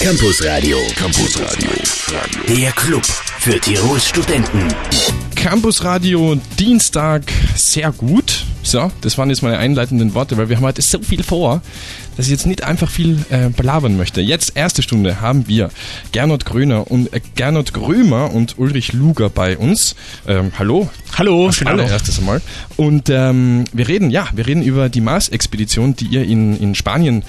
Campus Radio. Campus Radio. Der Club für Tirols Studenten. Campus Radio Dienstag sehr gut. So, das waren jetzt meine einleitenden Worte, weil wir haben heute so viel vor, dass ich jetzt nicht einfach viel äh, belabern möchte. Jetzt erste Stunde haben wir Gernot Gröner und äh, Gernot Grömer und Ulrich Luger bei uns. Ähm, hallo. Hallo, schön allererstes einmal. Und ähm, wir reden, ja, wir reden über die Mars-Expedition, die ihr in, in Spanien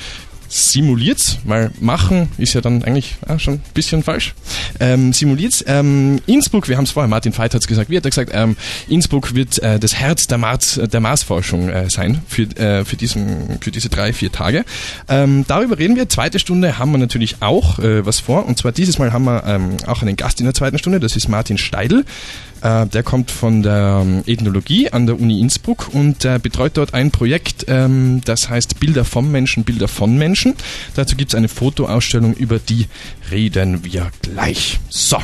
simuliert's, weil machen ist ja dann eigentlich ah, schon ein bisschen falsch. Ähm, simuliert's. Ähm, Innsbruck, wir haben es vorher, Martin Veit hat es gesagt, wie hat er gesagt, ähm, Innsbruck wird äh, das Herz der, Mars, der Marsforschung äh, sein für, äh, für, diesen, für diese drei, vier Tage. Ähm, darüber reden wir. Zweite Stunde haben wir natürlich auch äh, was vor und zwar dieses Mal haben wir ähm, auch einen Gast in der zweiten Stunde, das ist Martin Steidl. Äh, der kommt von der ähm, Ethnologie an der Uni Innsbruck und äh, betreut dort ein Projekt, ähm, das heißt Bilder vom Menschen, Bilder von Menschen. Dazu gibt es eine Fotoausstellung, über die reden wir gleich. So.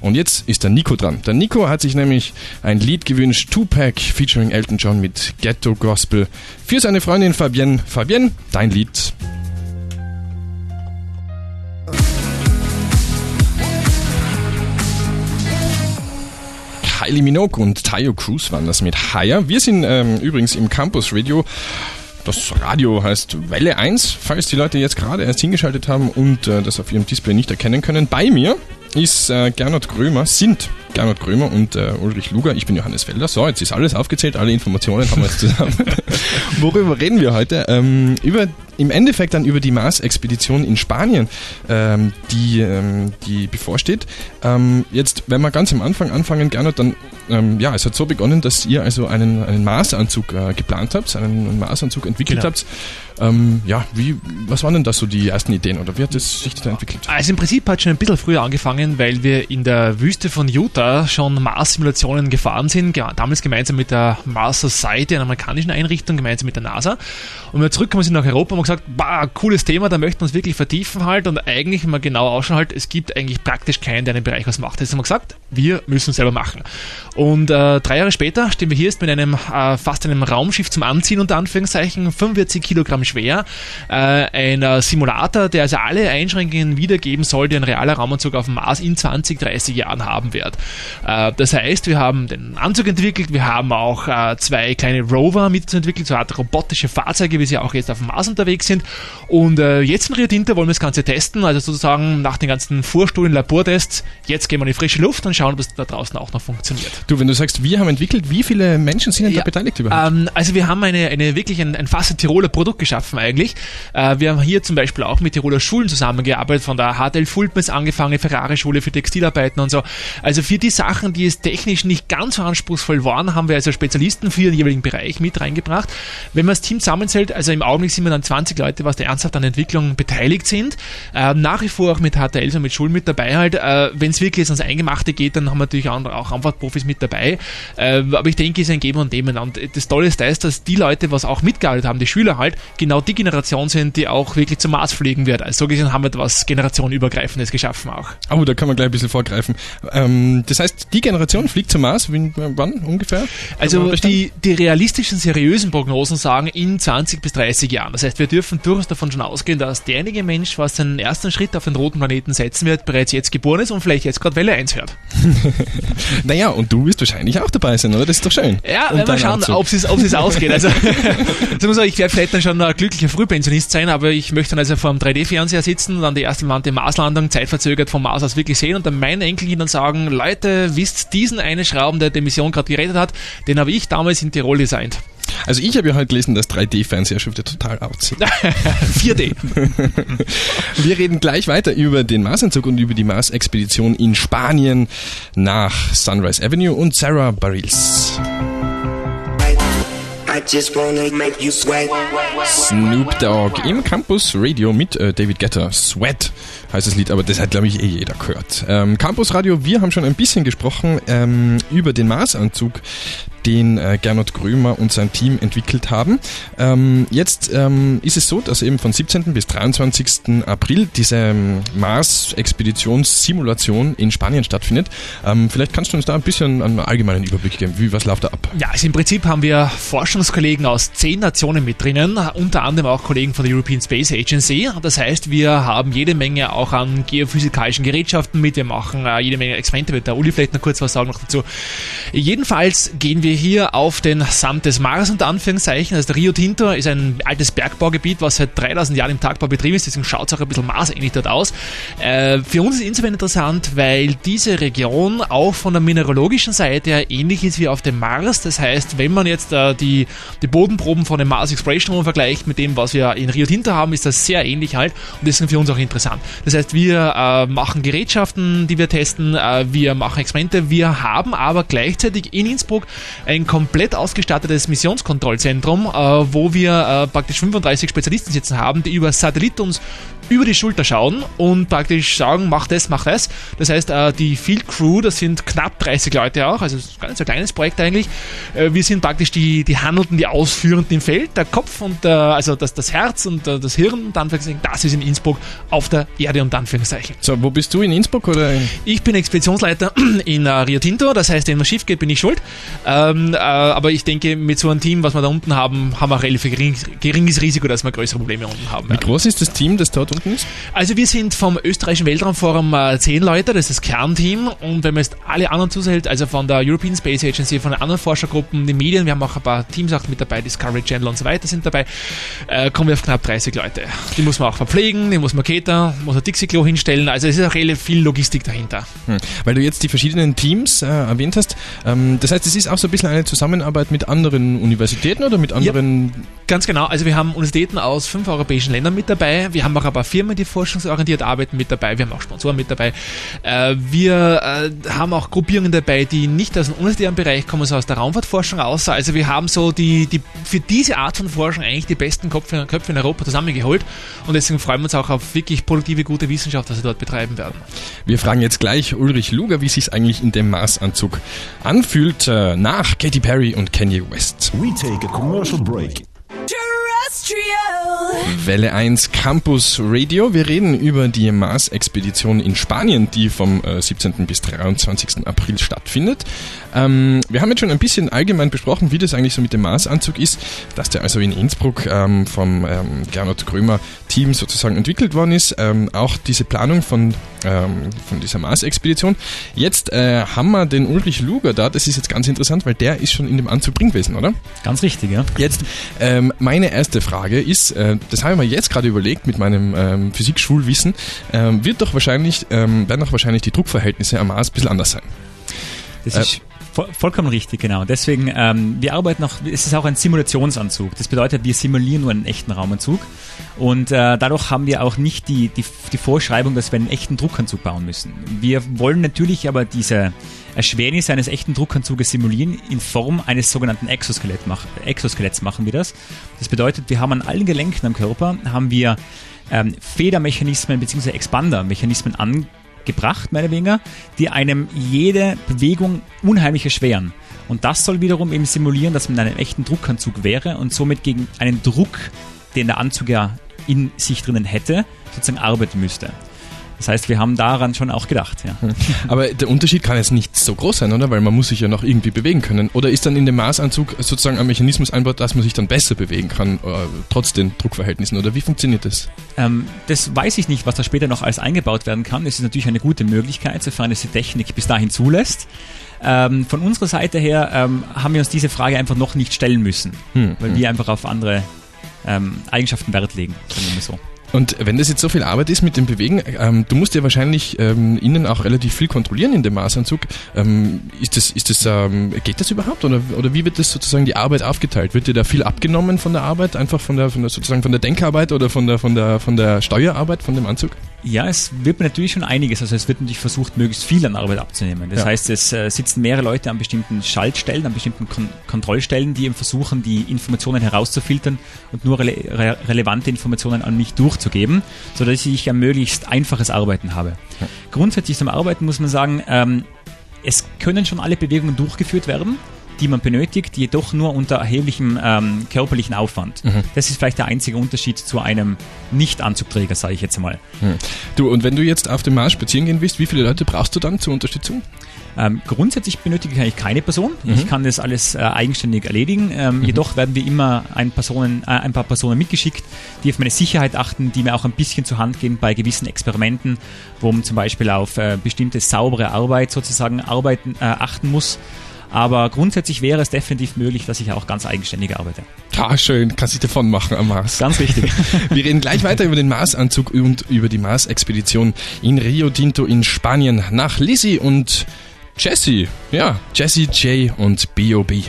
Und jetzt ist der Nico dran. Der Nico hat sich nämlich ein Lied gewünscht, Tupac featuring Elton John mit Ghetto Gospel für seine Freundin Fabienne. Fabienne, dein Lied. Kylie Minogue und Tayo Cruz waren das mit Higher. Wir sind ähm, übrigens im Campus Radio. Das Radio heißt Welle 1, falls die Leute jetzt gerade erst hingeschaltet haben und äh, das auf ihrem Display nicht erkennen können. Bei mir ist äh, Gernot Grömer, sind Gernot Grömer und äh, Ulrich Luger. Ich bin Johannes Felder. So, jetzt ist alles aufgezählt, alle Informationen haben wir jetzt zusammen. Worüber reden wir heute? Ähm, über im Endeffekt dann über die Mars-Expedition in Spanien, ähm, die, ähm, die bevorsteht. Ähm, jetzt, wenn wir ganz am Anfang anfangen, Gernot, dann, ähm, ja, es hat so begonnen, dass ihr also einen, einen Mars-Anzug äh, geplant habt, einen Mars-Anzug entwickelt genau. habt. Ähm, ja, wie, was waren denn da so die ersten Ideen oder wie hat es sich da entwickelt? Also im Prinzip hat schon ein bisschen früher angefangen, weil wir in der Wüste von Utah schon Mars-Simulationen gefahren sind, damals gemeinsam mit der Mars Society, einer amerikanischen Einrichtung, gemeinsam mit der NASA. Und wir zurückgekommen sind nach Europa und haben gesagt, bah, cooles Thema, da möchten wir uns wirklich vertiefen halt und eigentlich, wenn man genau ausschaut, halt, es gibt eigentlich praktisch keinen, der in dem Bereich was macht. Das haben wir gesagt, wir müssen es selber machen. Und äh, drei Jahre später stehen wir hier jetzt mit einem äh, fast einem Raumschiff zum Anziehen, unter Anführungszeichen, 45 Kilogramm schwer, äh, ein äh, Simulator, der also alle Einschränkungen wiedergeben soll, die ein realer Raumanzug auf dem Mars in 20, 30 Jahren haben wird. Äh, das heißt, wir haben den Anzug entwickelt, wir haben auch äh, zwei kleine Rover mitentwickelt, so eine Art robotische Fahrzeuge, wie sie auch jetzt auf dem Mars unterwegs sind. Und äh, jetzt in Rio Tinto wollen wir das Ganze testen, also sozusagen nach den ganzen Vorstuhlen, Labortests, jetzt gehen wir in die frische Luft und schauen, ob es da draußen auch noch funktioniert. Du, wenn du sagst, wir haben entwickelt, wie viele Menschen sind ja, da beteiligt überhaupt? Ähm, also wir haben eine, eine wirklich ein, ein fast Tiroler Produkt geschaffen eigentlich. Äh, wir haben hier zum Beispiel auch mit Tiroler Schulen zusammengearbeitet, von der HTL Fulpens angefangen, Ferrari-Schule für Textilarbeiten und so. Also für die Sachen, die es technisch nicht ganz so anspruchsvoll waren, haben wir also Spezialisten für den jeweiligen Bereich mit reingebracht. Wenn man das Team zusammenzählt, also im Augenblick sind wir dann 20 Leute, was da ernsthaft an Entwicklung beteiligt sind. Äh, nach wie vor auch mit HTL und mit Schulen mit dabei halt. Äh, Wenn es wirklich ans Eingemachte geht, dann haben wir natürlich auch, auch einfach Profis mit dabei. Äh, aber ich denke, es ist ein Geben und Nehmen. Und das Tolle ist das, dass die Leute, was auch mitgearbeitet haben, die Schüler halt, genau die Generation sind, die auch wirklich zum Mars fliegen wird. Also so gesehen haben wir etwas generationenübergreifendes geschaffen auch. Oh, da kann man gleich ein bisschen vorgreifen. Ähm, das heißt, die Generation fliegt zum Mars, wann ungefähr? Also die, die realistischen, seriösen Prognosen sagen in 20 bis 30 Jahren. Das heißt, wir dürfen durchaus davon schon ausgehen, dass derjenige Mensch, was seinen ersten Schritt auf den roten Planeten setzen wird, bereits jetzt geboren ist und vielleicht jetzt gerade Welle 1 hört. naja, und du wirst wahrscheinlich auch dabei sein, oder? Das ist doch schön. Ja, und wir schauen, ob es ob es ausgeht. Also, also ich werde vielleicht dann schon ein glücklicher Frühpensionist sein, aber ich möchte dann also vor einem 3D-Fernseher sitzen und dann die erste Marslandung zeitverzögert vom Mars aus wirklich sehen und dann meinen Enkelkindern sagen, Leute, wisst diesen einen Schrauben, der die Mission gerade gerettet hat, den habe ich damals in Tirol designt. Also ich habe ja heute gelesen, dass 3D-Fernseher schon wieder total out sind. 4D. Wir reden gleich weiter über den Marsanzug und über die Mars-Expedition in Spanien nach Sunrise Avenue und Sarah Bareilles. Snoop Dogg im Campus Radio mit äh, David Getter. Sweat heißt das Lied, aber das hat, glaube ich, eh jeder gehört. Ähm, Campus Radio, wir haben schon ein bisschen gesprochen ähm, über den Marsanzug den äh, Gernot Grömer und sein Team entwickelt haben. Ähm, jetzt ähm, ist es so, dass eben von 17. bis 23. April diese ähm, Mars-Expeditionssimulation in Spanien stattfindet. Ähm, vielleicht kannst du uns da ein bisschen einen allgemeinen Überblick geben. Wie, was läuft da ab? Ja, also im Prinzip haben wir Forschungskollegen aus zehn Nationen mit drinnen, unter anderem auch Kollegen von der European Space Agency. Das heißt, wir haben jede Menge auch an geophysikalischen Gerätschaften mit, wir machen äh, jede Menge Experimente, wird der Uli vielleicht noch kurz was sagen noch dazu. Jedenfalls gehen wir hier auf den Samt des Mars unter Anführungszeichen. Also Rio Tinto ist ein altes Bergbaugebiet, was seit 3000 Jahren im Tagbau betrieben ist, deswegen schaut es auch ein bisschen marsähnlich dort aus. Äh, für uns ist insofern interessant, weil diese Region auch von der mineralogischen Seite her ähnlich ist wie auf dem Mars. Das heißt, wenn man jetzt äh, die, die Bodenproben von dem Mars Exploration Room vergleicht mit dem, was wir in Rio Tinto haben, ist das sehr ähnlich halt und ist für uns auch interessant. Das heißt, wir äh, machen Gerätschaften, die wir testen, äh, wir machen Experimente, wir haben aber gleichzeitig in Innsbruck ein komplett ausgestattetes Missionskontrollzentrum, äh, wo wir äh, praktisch 35 Spezialisten sitzen haben, die über Satellit uns über die Schulter schauen und praktisch sagen, mach das, mach das. Das heißt, äh, die Field Crew, das sind knapp 30 Leute auch, also gar nicht so ein kleines Projekt eigentlich. Wir sind praktisch die, die Handelnden, die Ausführenden im Feld, der Kopf und der, also das, das Herz und das Hirn, und Anführungszeichen, das ist in Innsbruck auf der Erde und Anführungszeichen. So, wo bist du in Innsbruck oder? In ich bin Expeditionsleiter in Rio Tinto, das heißt, wenn was schief geht, bin ich schuld. Ähm, äh, aber ich denke, mit so einem Team, was wir da unten haben, haben wir ein relativ gering, geringes Risiko, dass wir größere Probleme unten haben. Wie groß ist das Team, das dort unten ist? Also wir sind vom österreichischen Weltraumforum äh, zehn Leute, das ist das Kernteam. Und wenn man jetzt alle anderen zusätzlich, also von der European Space Agency, von den anderen Forschergruppen, die Medien, wir haben auch ein paar Teams auch mit dabei, Discovery Channel und so weiter sind dabei, äh, kommen wir auf knapp 30 Leute. Die muss man auch verpflegen, die muss man catern, muss ein Dixie-Klo hinstellen. Also es ist auch relativ viel Logistik dahinter. Hm. Weil du jetzt die verschiedenen Teams äh, erwähnt hast, ähm, das heißt, es ist auch so ein bisschen eine Zusammenarbeit mit anderen Universitäten oder mit anderen... Ja, ganz genau. Also wir haben Universitäten aus fünf europäischen Ländern mit dabei. Wir haben auch ein paar Firmen, die forschungsorientiert arbeiten mit dabei. Wir haben auch Sponsoren mit dabei. Äh, wir äh, haben auch Gruppierungen dabei, die nicht aus dem universitären Bereich kommen, sondern aus der Raumfahrtforschung aus. Also wir haben so die, die für diese Art von Forschung eigentlich die besten Köpfe, Köpfe in Europa zusammengeholt. Und deswegen freuen wir uns auch auf wirklich produktive, gute Wissenschaft, was wir dort betreiben werden. Wir fragen jetzt gleich Ulrich Luger, wie sich eigentlich in dem Maßanzug anfühlt, äh, nach Katy Perry und Kanye West. We take a commercial break. Welle 1 Campus Radio. Wir reden über die Mars-Expedition in Spanien, die vom 17. Äh, bis 23. April stattfindet. Ähm, wir haben jetzt schon ein bisschen allgemein besprochen, wie das eigentlich so mit dem Mars-Anzug ist, dass der also in Innsbruck ähm, vom ähm, Gernot Krömer Team sozusagen entwickelt worden ist. Ähm, auch diese Planung von, ähm, von dieser Mars-Expedition. Jetzt äh, haben wir den Ulrich Luger da. Das ist jetzt ganz interessant, weil der ist schon in dem Anzug drin gewesen, oder? Ganz richtig, ja. Jetzt ähm, meine erste Frage ist, äh, das habe ich mir jetzt gerade überlegt mit meinem ähm, Physikschulwissen, ähm, wird doch wahrscheinlich, ähm, werden doch wahrscheinlich die Druckverhältnisse am Mars ein bisschen anders sein. Das ist vollkommen richtig, genau. Deswegen, ähm, wir arbeiten noch, es ist auch ein Simulationsanzug. Das bedeutet, wir simulieren nur einen echten Raumanzug. Und äh, dadurch haben wir auch nicht die, die, die Vorschreibung, dass wir einen echten Druckanzug bauen müssen. Wir wollen natürlich aber diese Erschwernis eines echten Druckanzuges simulieren in Form eines sogenannten Exoskelett mach, Exoskeletts machen wir das. Das bedeutet, wir haben an allen Gelenken am Körper haben wir ähm, Federmechanismen bzw. Expandermechanismen angebracht, mehr oder weniger, die einem jede Bewegung unheimlich erschweren. Und das soll wiederum eben simulieren, dass man in einem echten Druckanzug wäre und somit gegen einen Druck, den der Anzug ja in sich drinnen hätte, sozusagen arbeiten müsste. Das heißt, wir haben daran schon auch gedacht. Ja. Aber der Unterschied kann jetzt nicht so groß sein, oder? Weil man muss sich ja noch irgendwie bewegen können. Oder ist dann in dem Maßanzug sozusagen ein Mechanismus einbaut, dass man sich dann besser bewegen kann, äh, trotz den Druckverhältnissen? Oder wie funktioniert das? Ähm, das weiß ich nicht, was da später noch alles eingebaut werden kann. Es ist natürlich eine gute Möglichkeit, sofern es die Technik bis dahin zulässt. Ähm, von unserer Seite her ähm, haben wir uns diese Frage einfach noch nicht stellen müssen, hm, weil hm. wir einfach auf andere ähm, Eigenschaften Wert legen, sagen wir so. Und wenn das jetzt so viel Arbeit ist mit dem Bewegen, ähm, du musst ja wahrscheinlich ähm, innen auch relativ viel kontrollieren in dem Maßanzug. Ähm, ist das, ist das, ähm, geht das überhaupt oder, oder wie wird das sozusagen die Arbeit aufgeteilt? Wird dir da viel abgenommen von der Arbeit, einfach von der, von der sozusagen von der Denkarbeit oder von der, von der, von der Steuerarbeit von dem Anzug? Ja, es wird natürlich schon einiges. Also es wird natürlich versucht, möglichst viel an Arbeit abzunehmen. Das ja. heißt, es äh, sitzen mehrere Leute an bestimmten Schaltstellen, an bestimmten Kon Kontrollstellen, die eben versuchen, die Informationen herauszufiltern und nur rele re relevante Informationen an mich durchzugeben, sodass ich ein möglichst einfaches Arbeiten habe. Ja. Grundsätzlich zum Arbeiten muss man sagen, ähm, es können schon alle Bewegungen durchgeführt werden. die man benötigt, jedoch nur unter erheblichem ähm, körperlichen Aufwand. Mhm. Das ist vielleicht der einzige Unterschied zu einem Nicht-Anzugträger, sage ich jetzt mal. Mhm. Du, und wenn du jetzt auf dem Mars spazieren gehen willst, wie viele Leute brauchst du dann zur Unterstützung? Ähm, grundsätzlich benötige ich eigentlich keine Person. Mhm. Ich kann das alles äh, eigenständig erledigen. Ähm, mhm. Jedoch werden wir immer ein, Personen, äh, ein paar Personen mitgeschickt, die auf meine Sicherheit achten, die mir auch ein bisschen zur Hand gehen bei gewissen Experimenten, wo man zum Beispiel auf äh, bestimmte saubere Arbeit sozusagen arbeiten, äh, achten muss. Aber grundsätzlich wäre es definitiv möglich, dass ich auch ganz eigenständig arbeite. Ah, schön. Kannst dich davon machen am Mars. Ganz richtig. Wir reden gleich weiter über den Marsanzug und über die Mars-Expedition in Rio Tinto in Spanien nach Lizzie und Jesse. Ja, Jesse J und B.O.B.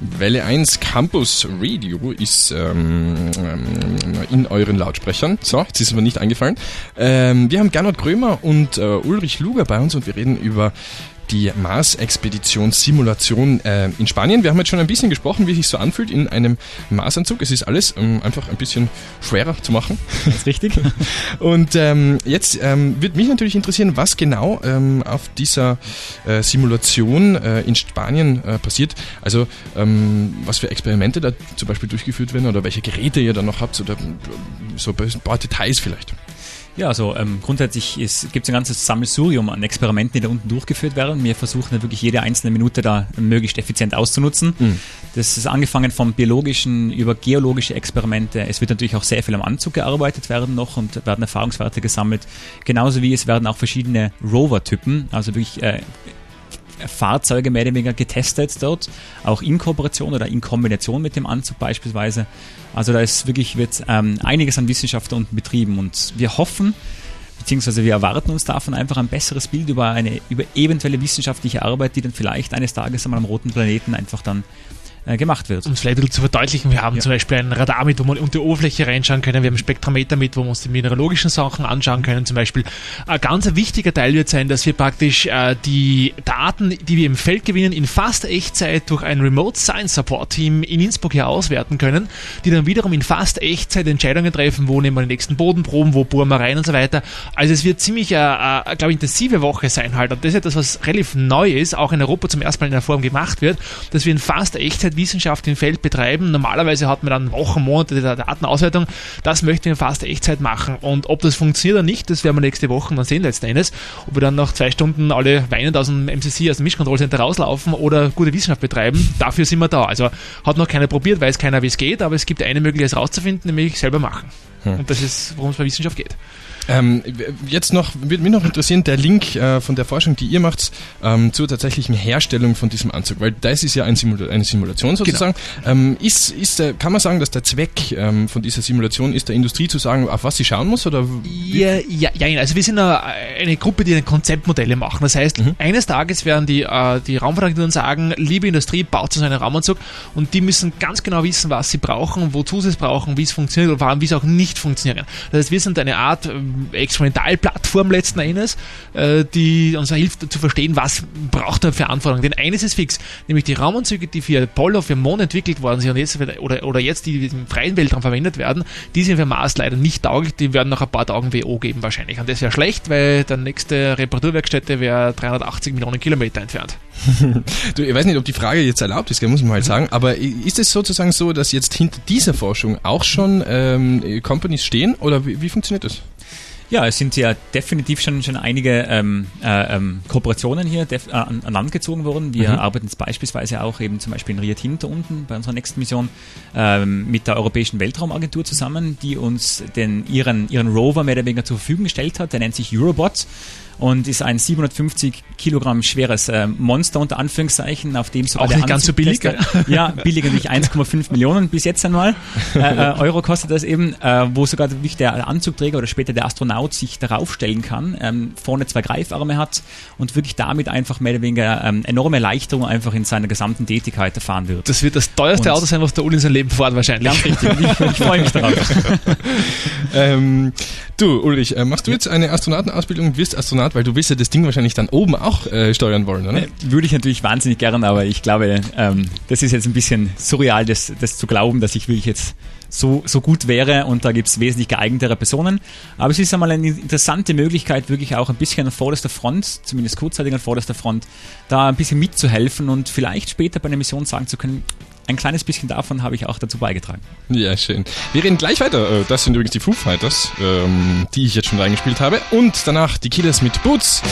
Welle 1 Campus Radio ist ähm, ähm, in euren Lautsprechern. So, jetzt ist es mir nicht eingefallen. Ähm, wir haben Gernot Krömer und äh, Ulrich Luger bei uns und wir reden über die Mars-Expedition-Simulation äh, in Spanien. Wir haben jetzt schon ein bisschen gesprochen, wie es sich so anfühlt in einem Marsanzug. Es ist alles ähm, einfach ein bisschen schwerer zu machen. Das ist richtig. Und ähm, jetzt ähm, wird mich natürlich interessieren, was genau ähm, auf dieser äh, Simulation äh, in Spanien äh, passiert. Also ähm, was für Experimente da zum Beispiel durchgeführt werden oder welche Geräte ihr da noch habt oder so ein paar Details vielleicht. Ja, also ähm, grundsätzlich gibt es ein ganzes Sammelsurium an Experimenten, die da unten durchgeführt werden. Wir versuchen ja wirklich jede einzelne Minute da möglichst effizient auszunutzen. Mhm. Das ist angefangen vom biologischen über geologische Experimente. Es wird natürlich auch sehr viel am Anzug gearbeitet werden noch und werden Erfahrungswerte gesammelt. Genauso wie es werden auch verschiedene Rover-Typen, also wirklich äh, Fahrzeuge mehr oder weniger getestet dort, auch in Kooperation oder in Kombination mit dem Anzug beispielsweise. Also da ist wirklich wird ähm, einiges an Wissenschaft unten betrieben und wir hoffen, beziehungsweise wir erwarten uns davon einfach ein besseres Bild über eine über eventuelle wissenschaftliche Arbeit, die dann vielleicht eines Tages einmal am roten Planeten einfach dann äh, gemacht wird. Um es vielleicht ein bisschen zu verdeutlichen, wir haben ja. zum Beispiel ein Radar mit, wo man unter die Oberfläche reinschauen können, wir haben ein Spektrometer mit, wo wir uns die mineralogischen Sachen anschauen können zum Beispiel. Ein ganz wichtiger Teil wird sein, dass wir praktisch äh, die Daten, die wir im Feld gewinnen, in fast Echtzeit durch ein Remote Science Support Team in Innsbruck hier auswerten können, die dann wiederum in fast Echtzeit Entscheidungen treffen, wo nehmen wir den nächsten Bodenproben, wo bohren wir rein und so weiter. Also es wird ziemlich eine, eine glaube ich, intensive Woche sein halt und das ist etwas, was relativ neu ist, auch in Europa zum ersten Mal in der Form gemacht wird, dass wir in fast Echtzeit Wissenschaft im Feld betreiben. Normalerweise hat man dann Wochen, Monate der Datenauswertung. Das möchten wir in fast Echtzeit machen. Und ob das funktioniert oder nicht, das werden wir nächste Woche dann sehen letzten Endes. Ob wir dann nach zwei Stunden alle weinend aus dem MCC, aus dem Mischkontrollcenter rauslaufen oder gute Wissenschaft betreiben, dafür sind wir da. Also hat noch keiner probiert, weiß keiner, wie es geht, aber es gibt eine Möglichkeit, es rauszufinden, nämlich selber machen. Hm. Und das ist, worum es bei Wissenschaft geht. Ähm, jetzt noch, würde mich noch interessieren, der Link äh, von der Forschung, die ihr macht, ähm, zur tatsächlichen Herstellung von diesem Anzug, weil das ist ja ein Simula eine Simulation genau. sozusagen. Genau. Ähm, ist, ist der, kann man sagen, dass der Zweck ähm, von dieser Simulation ist, der Industrie zu sagen, auf was sie schauen muss? Oder ja, ja, ja, also wir sind eine, eine Gruppe, die Konzeptmodelle machen. Das heißt, mhm. eines Tages werden die, äh, die Raumfahrtagenturen sagen, liebe Industrie, baut so einen Raumanzug und die müssen ganz genau wissen, was sie brauchen, wozu sie es brauchen, wie es funktioniert und vor allem, wie es auch nicht funktioniert. Das heißt, wir sind eine Art Experimentalplattform letzten Endes, äh, die uns hilft zu verstehen, was braucht er für Anforderungen. Denn eines ist fix, nämlich die Raumanzüge, die für Apollo, für Mond entwickelt worden sind und jetzt, oder, oder jetzt die im freien Weltraum verwendet werden, die sind für Mars leider nicht tauglich, die werden nach ein paar Tagen WO geben wahrscheinlich. Und das wäre schlecht, weil der nächste Reparaturwerkstätte wäre 380 Millionen Kilometer entfernt. du, ich weiß nicht, ob die Frage jetzt erlaubt ist, muss man halt sagen, aber ist es sozusagen so, dass jetzt hinter dieser Forschung auch schon ähm, Companies stehen oder wie, wie funktioniert das? Ja, es sind ja definitiv schon, schon einige ähm, äh, ähm, Kooperationen hier äh, an, an, Land gezogen worden. Wir mhm. arbeiten jetzt beispielsweise auch eben zum Beispiel in Rio Tinto unten bei unserer nächsten Mission ähm, mit der Europäischen Weltraumagentur zusammen, die uns den, ihren, ihren Rover mehr oder weniger zur Verfügung gestellt hat. Der nennt sich Eurobot und ist ein 750 Kilogramm schweres äh, Monster unter Anführungszeichen, auf dem sogar Auch nicht ganz so billig. ja, billiger nicht 1,5 Millionen bis jetzt einmal äh, äh, Euro kostet das eben, äh, wo sogar wirklich der Anzugträger oder später der Astronaut sich darauf stellen kann, ähm, vorne zwei Greifarme hat und wirklich damit einfach mehr oder weniger ähm, enorme Erleichterung einfach in seiner gesamten Tätigkeit erfahren wird. Das wird das teuerste und Auto sein, was der Uli in seinem Leben fährt wahrscheinlich. Ganz richtig. Ich, ich freue mich darauf. ähm, du Ulrich, äh, machst du jetzt eine Astronautenausbildung, wirst Astronaut Start, weil du willst ja das Ding wahrscheinlich dann oben auch äh, steuern wollen, oder? Äh, würde ich natürlich wahnsinnig gern, aber ich glaube, ähm, das ist jetzt ein bisschen surreal, das, das zu glauben, dass ich wirklich jetzt so, so gut wäre und da gibt es wesentlich geeignetere Personen. Aber es ist einmal eine interessante Möglichkeit, wirklich auch ein bisschen an vorderster Front, zumindest kurzzeitig an vorderster Front, da ein bisschen mitzuhelfen und vielleicht später bei einer Mission sagen zu können, ein kleines bisschen davon habe ich auch dazu beigetragen. Ja, schön. Wir reden gleich weiter. Äh, das sind übrigens die Foo Fighters, ähm, die ich jetzt schon reingespielt habe. Und danach die Killers mit Boots.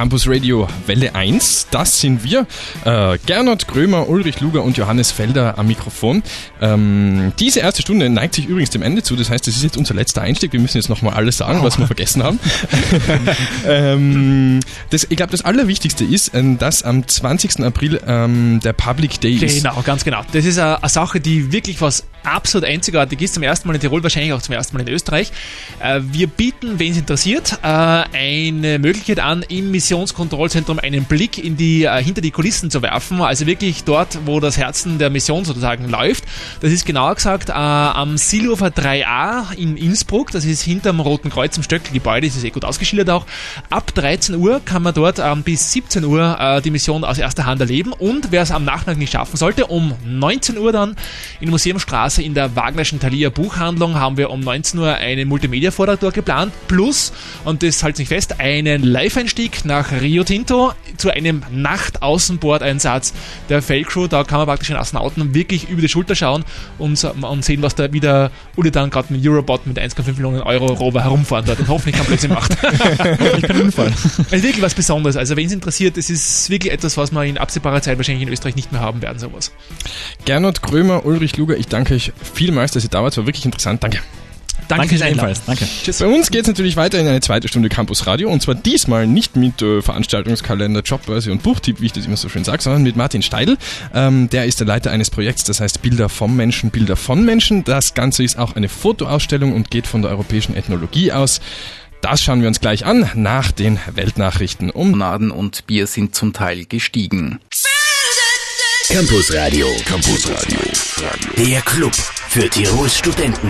Campus Radio Welle 1. Das sind wir. Äh, Gernot Krömer, Ulrich Luger und Johannes Felder am Mikrofon. Ähm, diese erste Stunde neigt sich übrigens dem Ende zu. Das heißt, das ist jetzt unser letzter Einstieg. Wir müssen jetzt nochmal alles sagen, oh. was wir vergessen haben. ähm, das, ich glaube, das Allerwichtigste ist, äh, dass am 20. April ähm, der Public Day ist. Genau, ganz genau. Das ist eine Sache, die wirklich was absolut einzigartig ist. Zum ersten Mal in Tirol, wahrscheinlich auch zum ersten Mal in Österreich. Äh, wir bieten, wen es interessiert, äh, eine Möglichkeit an, im Missionskontrollzentrum einen Blick in die, äh, hinter die Kulissen zu werfen. Also wirklich dort, wo das Herzen der Mission sozusagen läuft. Das ist genauer gesagt am Silhofer 3a in Innsbruck. Das ist hinterm Roten Kreuz im Stöckelgebäude. Das ist eh gut ausgeschildert auch. Ab 13 Uhr kann man dort ähm, bis 17 Uhr die Mission aus erster Hand erleben. Und wer es am Nachmittag nicht schaffen sollte, um 19 Uhr dann in Museumstraße Straße in der Wagnerschen Thalia Buchhandlung haben wir um 19 Uhr einen Multimedia-Vortrag dort geplant, plus, und das haltet sich fest, einen Live-Einstieg nach Rio Tinto zu einem Nacht-Außenbordeinsatz der Feldcrew. Da kann man praktisch den Astronauten wirklich über die Schulter schauen und, und sehen, was da wieder Uli dann gerade mit Eurobot mit 1,5 Millionen Euro Rover herumfahren dort und hoffentlich kein Blödsinn macht. ich kann Unfall. Es ist wirklich was Besonderes. Also, wenn es interessiert, es ist wirklich etwas, was wir in absehbarer Zeit wahrscheinlich in Österreich nicht mehr haben werden, sowas. Gernot Krömer, Ulrich Luger, ich danke euch vielmals, dass ihr da wart. Es war wirklich interessant. Danke. Danke, Danke ebenfalls. Danke. Tschüss. Bei uns geht es natürlich weiter in eine zweite Stunde Campus Radio und zwar diesmal nicht mit äh, Veranstaltungskalender, Jobbörse und Buchtipp, wie ich das immer so schön sage, sondern mit Martin Steidl. Ähm, der ist der Leiter eines Projekts, das heißt Bilder vom Menschen, Bilder von Menschen. Das Ganze ist auch eine Fotoausstellung und geht von der europäischen Ethnologie aus. Das schauen wir uns gleich an nach den Weltnachrichten. Um Naden und Bier sind zum Teil gestiegen. Campus Radio. Campus Radio. Der Club für Tirols Studenten.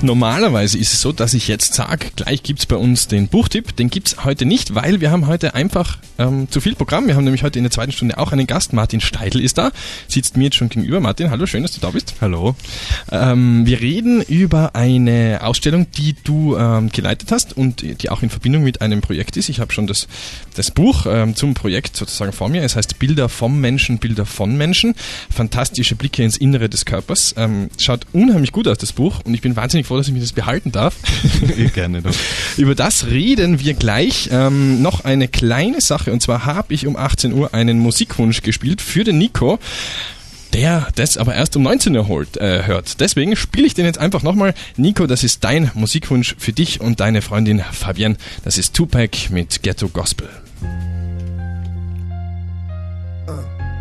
Normalerweise ist es so, dass ich jetzt sage, gleich gibt es bei uns den Buchtipp. Den gibt es heute nicht, weil wir haben heute einfach ähm, zu viel Programm. Wir haben nämlich heute in der zweiten Stunde auch einen Gast. Martin Steidl ist da, sitzt mir jetzt schon gegenüber. Martin, hallo, schön, dass du da bist. Hallo. Ähm, wir reden über eine Ausstellung, die du ähm, geleitet hast und die auch in Verbindung mit einem Projekt ist. Ich habe schon das, das Buch ähm, zum Projekt sozusagen vor mir. Es heißt Bilder vom Menschen, Bilder von Menschen. Fantastische Blicke ins Innere des Körpers. Ähm, unheimlich gut aus, das Buch. Und ich bin wahnsinnig froh, dass ich mir das behalten darf. Gerne doch. Über das reden wir gleich. Ähm, noch eine kleine Sache. Und zwar habe ich um 18 Uhr einen Musikwunsch gespielt für den Nico der das aber erst um 19 Uhr holt, äh, hört. Deswegen spiele ich den jetzt einfach nochmal. Nico, das ist dein Musikwunsch für dich und deine Freundin Fabienne. Das ist Tupac mit Ghetto Gospel.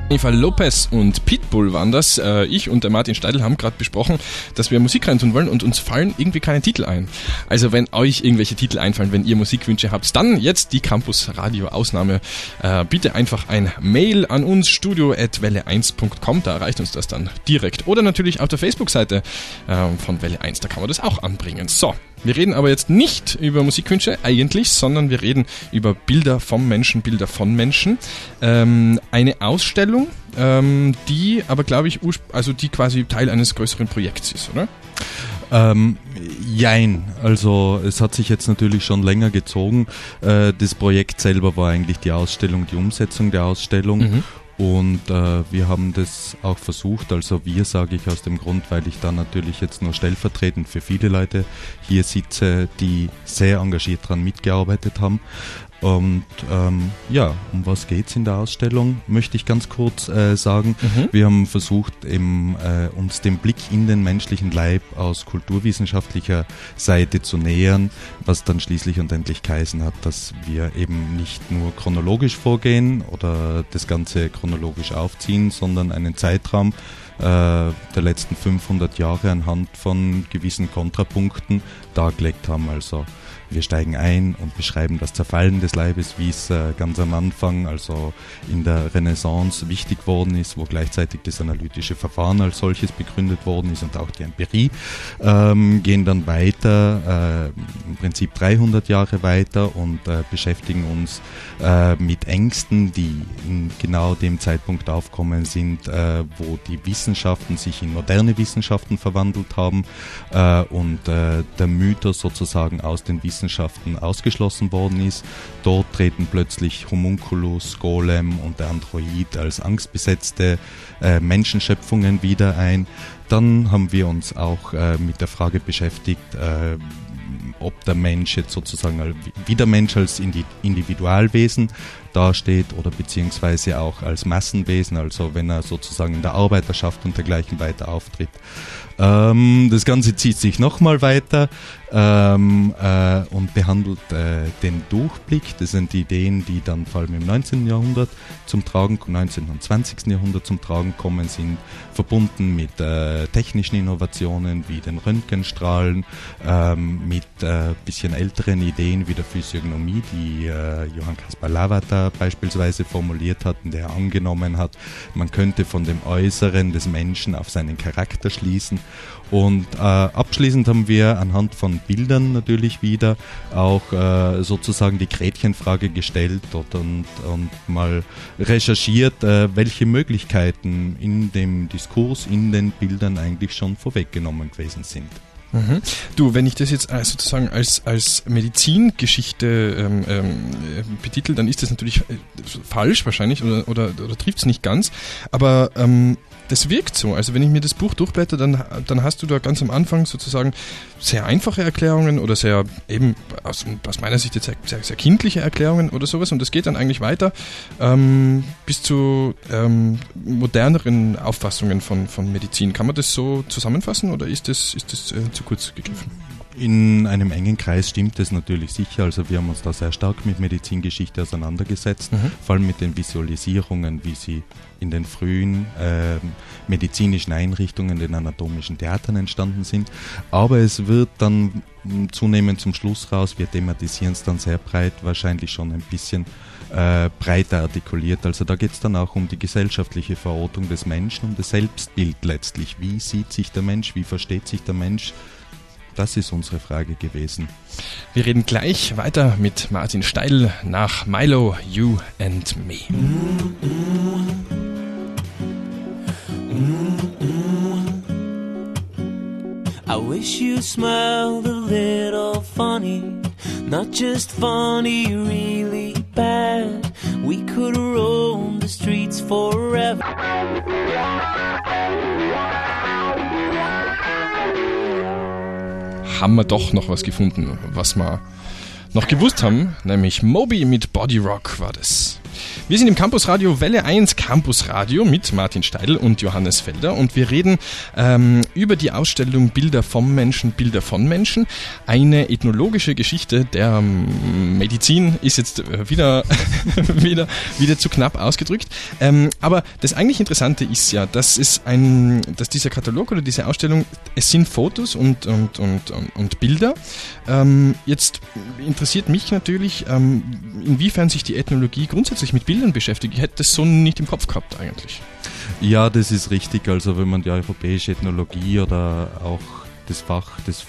Eva Lopez und Pitbull waren das. Äh, ich und der Martin Steidl haben gerade besprochen, dass wir Musik reintun wollen und uns fallen irgendwie keine Titel ein. Also wenn euch irgendwelche Titel einfallen, wenn ihr Musikwünsche habt, dann jetzt die Campus Radio Ausnahme. Äh, bitte einfach ein Mail an uns studio@welle1.com, da erreicht uns das dann direkt oder natürlich auf der Facebook-Seite äh, von Welle 1, da kann man das auch anbringen. So, wir reden aber jetzt nicht über Musikwünsche eigentlich, sondern wir reden über Bilder vom Menschen, Bilder von Menschen. Ähm, eine Ausstellung, ähm, die aber glaube ich, also die quasi Teil eines größeren Projekts ist, oder? Ähm, jein, also es hat sich jetzt natürlich schon länger gezogen. Äh, das Projekt selber war eigentlich die Ausstellung, die Umsetzung der Ausstellung. Mhm. Und äh, wir haben das auch versucht, also wir sage ich aus dem Grund, weil ich da natürlich jetzt nur stellvertretend für viele Leute hier sitze, die sehr engagiert daran mitgearbeitet haben. Und ähm, ja, um was geht's in der Ausstellung, möchte ich ganz kurz äh, sagen. Mhm. Wir haben versucht, eben, äh, uns den Blick in den menschlichen Leib aus kulturwissenschaftlicher Seite zu nähern, was dann schließlich und endlich geheißen hat, dass wir eben nicht nur chronologisch vorgehen oder das Ganze chronologisch aufziehen, sondern einen Zeitraum äh, der letzten 500 Jahre anhand von gewissen Kontrapunkten dargelegt haben. Also Wir steigen ein und beschreiben das Zerfallen des Leibes, wie es äh, ganz am Anfang, also in der Renaissance, wichtig worden ist, wo gleichzeitig das analytische Verfahren als solches begründet worden ist und auch die Empirie. Ähm, gehen dann weiter, äh, im Prinzip 300 Jahre weiter und äh, beschäftigen uns äh, mit Ängsten, die in genau dem Zeitpunkt aufkommen sind, äh, wo die Wissenschaften sich in moderne Wissenschaften verwandelt haben äh, und der Mythos sozusagen aus den Wissenschaften ausgeschlossen worden ist. Dort treten plötzlich Homunculus, Golem und der Android als angstbesetzte äh, Menschenschöpfungen wieder ein. Dann haben wir uns auch äh, mit der Frage beschäftigt, äh, ob der Mensch jetzt sozusagen wie der Mensch als Individualwesen dasteht oder beziehungsweise auch als Massenwesen, also wenn er sozusagen in der Arbeiterschaft und dergleichen weiter auftritt. Ähm, das Ganze zieht sich nochmal weiter ähm, äh, und behandelt äh, den Durchblick. Das sind die Ideen, die dann vor allem im 19. Jahrhundert zum Tragen, im 19. und 20. Jahrhundert zum Tragen kommen, sind verbunden mit äh, technischen Innovationen wie den Röntgenstrahlen, ähm, mit äh, bisschen älteren Ideen wie der Physiognomie, die äh, Johann Caspar Lavater beispielsweise formuliert hat und der angenommen hat, man könnte von dem Äußeren des Menschen auf seinen Charakter schließen und äh, abschließend haben wir anhand von Bildern natürlich wieder auch äh, sozusagen die Gretchenfrage gestellt und, und, und mal recherchiert, äh, welche Möglichkeiten in dem Diskurs, in den Bildern eigentlich schon vorweggenommen gewesen sind. Mhm. Du, wenn ich das jetzt äh, sozusagen als, als Medizingeschichte ähm, ähm, betitel, dann ist das natürlich äh, falsch wahrscheinlich oder, oder, oder trifft es nicht ganz. Aber ähm, das wirkt so. Also wenn ich mir das Buch durchblätter, dann, dann hast du da ganz am Anfang sozusagen sehr einfache Erklärungen oder sehr eben aus, aus meiner Sicht jetzt sehr, sehr, sehr, kindliche Erklärungen oder sowas und das geht dann eigentlich weiter ähm, bis zu ähm, moderneren Auffassungen von, von Medizin. Kann man das so zusammenfassen oder ist das, ist das äh, zu kurz gegriffen? In einem engen Kreis stimmt es natürlich sicher. Also wir haben uns da sehr stark mit Medizingeschichte auseinandergesetzt, mhm. vor allem mit den Visualisierungen, wie sie in den frühen äh, medizinischen Einrichtungen, den anatomischen Theatern entstanden sind. Aber es wird dann zunehmend zum Schluss raus, wir thematisieren es dann sehr breit, wahrscheinlich schon ein bisschen äh, breiter artikuliert. Also da geht es dann auch um die gesellschaftliche Verortung des Menschen, um das Selbstbild letztlich. Wie sieht sich der Mensch, wie versteht sich der Mensch? Das ist unsere Frage gewesen. Wir reden gleich weiter mit Martin Steil nach Milo, You and Me. I wish you smiled a little funny, not just funny, really bad. We could roam the streets forever. Haben wir doch noch was gefunden, was wir noch gewusst haben, nämlich Moby mit Body Rock war das. Wir sind im Campus Radio Welle 1 Campus Radio mit Martin Steidl und Johannes Felder und wir reden ähm, über die Ausstellung Bilder vom Menschen, Bilder von Menschen. Eine ethnologische Geschichte der ähm, Medizin ist jetzt äh, wieder, wieder, wieder zu knapp ausgedrückt. Ähm, aber das eigentlich Interessante ist ja, dass es ein, dass dieser Katalog oder diese Ausstellung, es sind Fotos und, und, und, und, und Bilder. Ähm, jetzt interessiert mich natürlich, ähm, inwiefern sich die Ethnologie grundsätzlich mit Bildern beschäftigt. Ich hätte das so nicht im Kopf gehabt eigentlich. Ja, das ist richtig. Also wenn man die europäische Ethnologie oder auch das Fach, das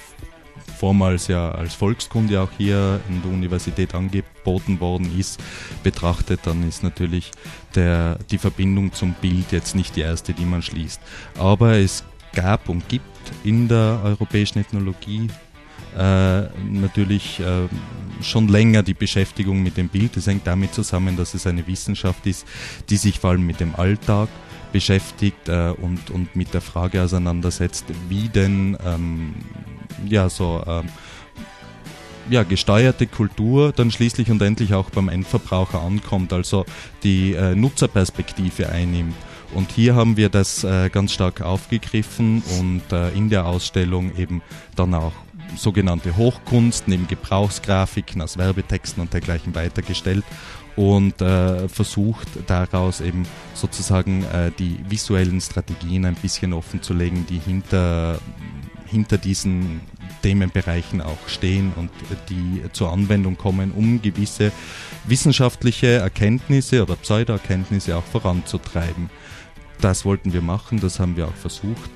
vormals ja als Volkskunde auch hier in der Universität angeboten worden ist, betrachtet, dann ist natürlich der, die Verbindung zum Bild jetzt nicht die erste, die man schließt. Aber es gab und gibt in der europäischen Ethnologie natürlich äh, schon länger die Beschäftigung mit dem Bild. Das hängt damit zusammen, dass es eine Wissenschaft ist, die sich vor allem mit dem Alltag beschäftigt äh, und, und mit der Frage auseinandersetzt, wie denn ähm, ja so ähm, ja, gesteuerte Kultur dann schließlich und endlich auch beim Endverbraucher ankommt, also die äh, Nutzerperspektive einnimmt. Und hier haben wir das äh, ganz stark aufgegriffen und äh, in der Ausstellung eben dann auch sogenannte Hochkunst neben Gebrauchsgrafiken aus Werbetexten und dergleichen weitergestellt und äh, versucht daraus eben sozusagen äh, die visuellen Strategien ein bisschen offen zu legen, die hinter, hinter diesen Themenbereichen auch stehen und die zur Anwendung kommen, um gewisse wissenschaftliche Erkenntnisse oder Pseudoerkenntnisse auch voranzutreiben. Das wollten wir machen, das haben wir auch versucht.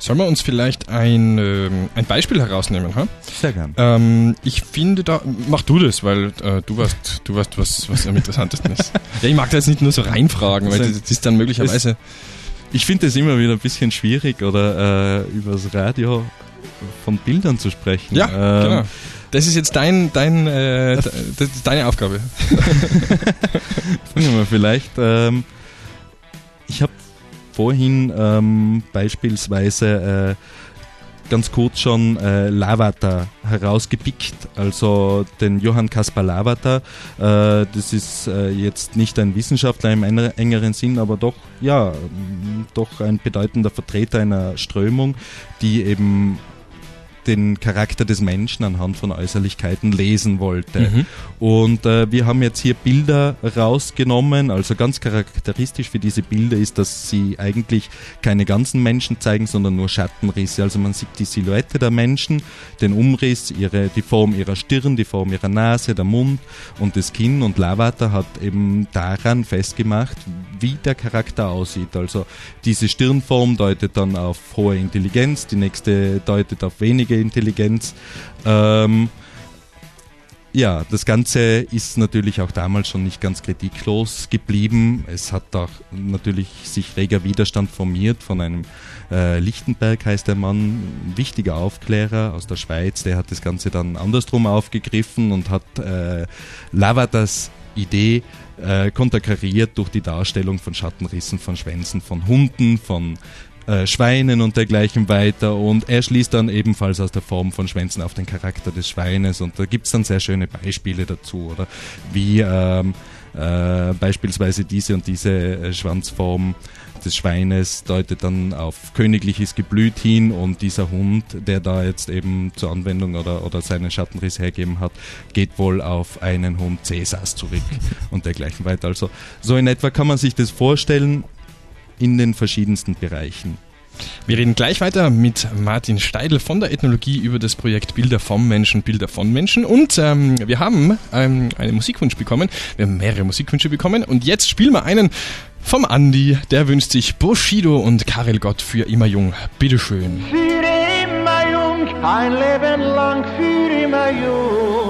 Sollen wir uns vielleicht ein, ähm, ein Beispiel herausnehmen? Ha? Sehr gern. Ähm, ich finde da, mach du das, weil äh, du weißt, du weißt, was, was am interessantesten ist. ja, ich mag da jetzt nicht nur so reinfragen, weil das, das ist dann möglicherweise. Ich finde es immer wieder ein bisschen schwierig, oder äh, übers Radio von Bildern zu sprechen. Ja, ähm, genau. Das ist jetzt dein, dein, äh, das ist deine Aufgabe. Fangen wir vielleicht. Ähm, ich habe vorhin ähm, beispielsweise äh, ganz kurz schon äh, Lavata herausgepickt, also den Johann Kaspar Lavata. Äh, das ist äh, jetzt nicht ein Wissenschaftler im engeren Sinn, aber doch, ja, doch ein bedeutender Vertreter einer Strömung, die eben den Charakter des Menschen anhand von Äußerlichkeiten lesen wollte. Mhm. Und äh, wir haben jetzt hier Bilder rausgenommen. Also ganz charakteristisch für diese Bilder ist, dass sie eigentlich keine ganzen Menschen zeigen, sondern nur Schattenrisse. Also man sieht die Silhouette der Menschen, den Umriss, ihre, die Form ihrer Stirn, die Form ihrer Nase, der Mund und das Kinn. Und Lavata hat eben daran festgemacht, wie der Charakter aussieht. Also diese Stirnform deutet dann auf hohe Intelligenz, die nächste deutet auf wenige Intelligenz. Ähm, ja, das Ganze ist natürlich auch damals schon nicht ganz kritiklos geblieben. Es hat auch natürlich sich reger Widerstand formiert von einem äh, Lichtenberg heißt der Mann, ein wichtiger Aufklärer aus der Schweiz, der hat das Ganze dann andersrum aufgegriffen und hat äh, Lavatas Idee äh, konterkariert durch die Darstellung von Schattenrissen von Schwänzen von Hunden, von äh, Schweinen und dergleichen weiter. Und er schließt dann ebenfalls aus der Form von Schwänzen auf den Charakter des Schweines. Und da gibt es dann sehr schöne Beispiele dazu, oder wie ähm, äh, beispielsweise diese und diese äh, Schwanzform des Schweines deutet dann auf königliches Geblüt hin und dieser Hund, der da jetzt eben zur Anwendung oder, oder seinen Schattenriss hergeben hat, geht wohl auf einen Hund Cäsars zurück und dergleichen weiter. Also so in etwa kann man sich das vorstellen in den verschiedensten Bereichen. Wir reden gleich weiter mit Martin Steidl von der Ethnologie über das Projekt Bilder vom Menschen, Bilder von Menschen. Und ähm, wir haben ähm, einen Musikwunsch bekommen. Wir haben mehrere Musikwünsche bekommen. Und jetzt spielen wir einen vom Andi. Der wünscht sich Bushido und Karel Gott für immer jung. Bitteschön. Für immer jung, ein Leben lang für immer jung.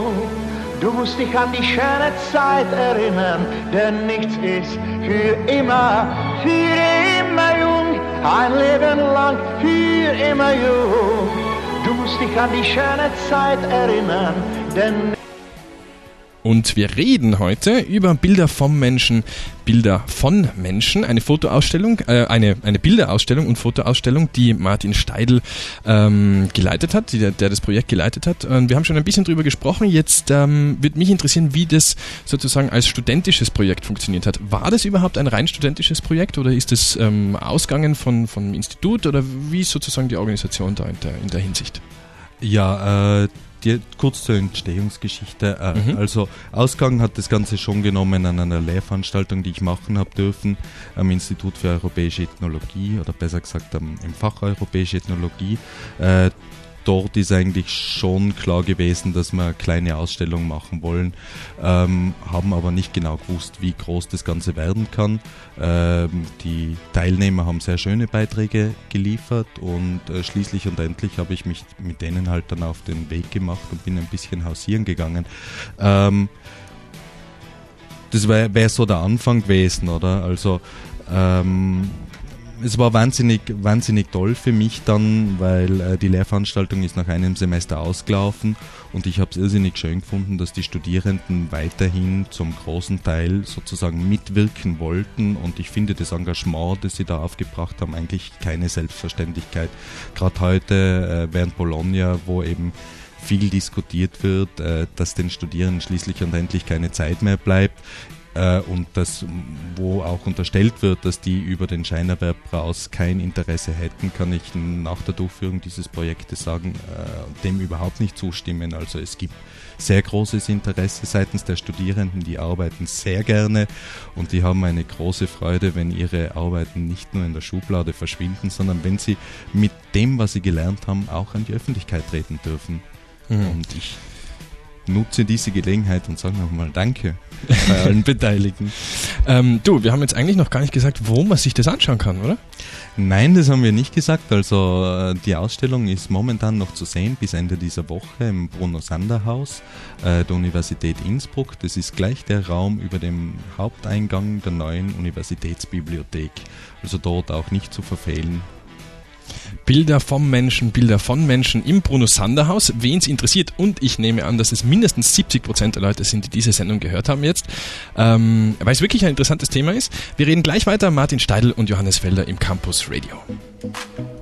Du musst dich an die schöne Zeit erinnern, denn nichts ist für immer, für immer jung, ein Leben lang für immer jung. Du musst dich an die schöne Zeit erinnern, denn und wir reden heute über Bilder vom Menschen, Bilder von Menschen, eine Fotoausstellung, äh, eine, eine Bilderausstellung und Fotoausstellung, die Martin Steidl ähm, geleitet hat, die, der, das Projekt geleitet hat. Und wir haben schon ein bisschen drüber gesprochen. Jetzt ähm, wird mich interessieren, wie das sozusagen als studentisches Projekt funktioniert hat. War das überhaupt ein rein studentisches Projekt oder ist es ähm, ausgangen von, vom Institut oder wie ist sozusagen die Organisation da in der, in der Hinsicht? Ja, äh, die, kurz zur Entstehungsgeschichte. Äh, mhm. Also Ausgang hat das Ganze schon genommen an einer Lehrveranstaltung, die ich machen habe dürfen am Institut für Europäische Ethnologie oder besser gesagt am, im Fach Europäische Ethnologie. Äh, dort ist eigentlich schon klar gewesen, dass wir eine kleine Ausstellung machen wollen, ähm, haben aber nicht genau gewusst, wie groß das Ganze werden kann. Ähm, die Teilnehmer haben sehr schöne Beiträge geliefert und äh, schließlich und endlich habe ich mich mit denen halt dann auf den Weg gemacht und bin ein bisschen hausieren gegangen. Ähm, das wäre wär so der Anfang gewesen, oder? Also ähm, es war wahnsinnig, wahnsinnig toll für mich dann, weil äh, die Lehrveranstaltung ist nach einem Semester ausgelaufen und ich habe es irrsinnig schön gefunden, dass die Studierenden weiterhin zum großen Teil sozusagen mitwirken wollten und ich finde das Engagement, das sie da aufgebracht haben, eigentlich keine Selbstverständlichkeit. Gerade heute äh, während Bologna, wo eben viel diskutiert wird, äh, dass den Studierenden schließlich und endlich keine Zeit mehr bleibt, äh, und das, wo auch unterstellt wird, dass die über den Scheinerwerb raus kein Interesse hätten, kann ich nach der Durchführung dieses Projektes sagen, äh, dem überhaupt nicht zustimmen. Also es gibt sehr großes Interesse seitens der Studierenden, die arbeiten sehr gerne und die haben eine große Freude, wenn ihre Arbeiten nicht nur in der Schublade verschwinden, sondern wenn sie mit dem, was sie gelernt haben, auch an die Öffentlichkeit treten dürfen. Mhm. Und ich nutze diese Gelegenheit und sage nochmal Danke bei allen Beteiligten. Ähm, du, wir haben jetzt eigentlich noch gar nicht gesagt, wo man sich das anschauen kann, oder? Nein, das haben wir nicht gesagt. Also äh, die Ausstellung ist momentan noch zu sehen bis Ende dieser Woche im Bruno Sander Haus äh, der Universität Innsbruck. Das ist gleich der Raum über dem Haupteingang der neuen Universitätsbibliothek. Also dort auch nicht zu verfehlen. Bilder vom Menschen, Bilder von Menschen im Bruno Sander Haus. Wen es interessiert, und ich nehme an, dass es mindestens 70 Prozent der Leute sind, die diese Sendung gehört haben jetzt, ähm, weil es wirklich ein interessantes Thema ist. Wir reden gleich weiter. Martin Steidl und Johannes Felder im Campus Radio.